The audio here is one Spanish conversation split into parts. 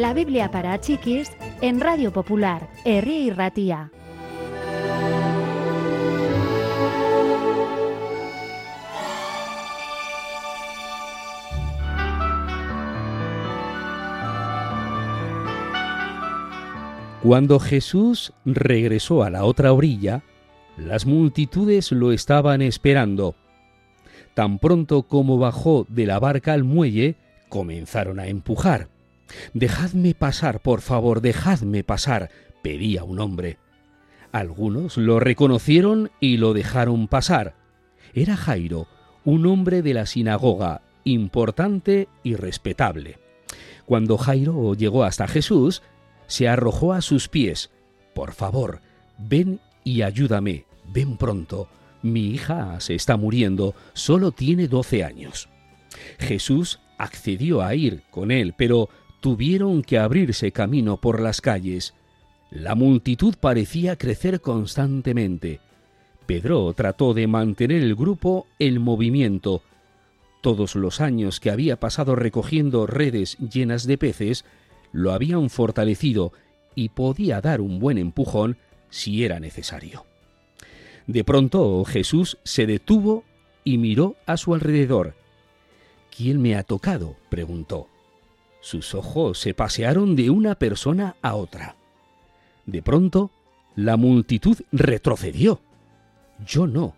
La Biblia para chiquis en Radio Popular, Herri y Ratía. Cuando Jesús regresó a la otra orilla, las multitudes lo estaban esperando. Tan pronto como bajó de la barca al muelle, comenzaron a empujar. Dejadme pasar, por favor, dejadme pasar, pedía un hombre. Algunos lo reconocieron y lo dejaron pasar. Era Jairo, un hombre de la sinagoga, importante y respetable. Cuando Jairo llegó hasta Jesús, se arrojó a sus pies. Por favor, ven y ayúdame, ven pronto. Mi hija se está muriendo, solo tiene doce años. Jesús accedió a ir con él, pero tuvieron que abrirse camino por las calles. La multitud parecía crecer constantemente. Pedro trató de mantener el grupo en movimiento. Todos los años que había pasado recogiendo redes llenas de peces, lo habían fortalecido y podía dar un buen empujón si era necesario. De pronto Jesús se detuvo y miró a su alrededor. ¿Quién me ha tocado? preguntó. Sus ojos se pasearon de una persona a otra. De pronto, la multitud retrocedió. Yo no.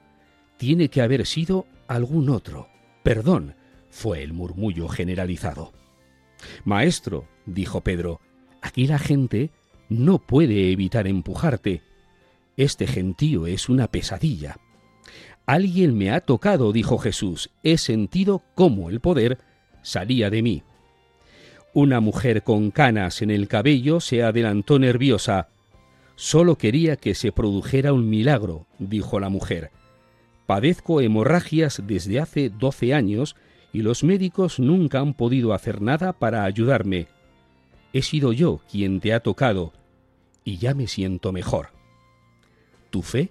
Tiene que haber sido algún otro. Perdón, fue el murmullo generalizado. Maestro, dijo Pedro, aquí la gente no puede evitar empujarte. Este gentío es una pesadilla. Alguien me ha tocado, dijo Jesús. He sentido cómo el poder salía de mí. Una mujer con canas en el cabello se adelantó nerviosa. Solo quería que se produjera un milagro, dijo la mujer. Padezco hemorragias desde hace doce años y los médicos nunca han podido hacer nada para ayudarme. He sido yo quien te ha tocado y ya me siento mejor. Tu fe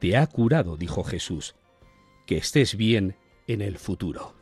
te ha curado, dijo Jesús. Que estés bien en el futuro.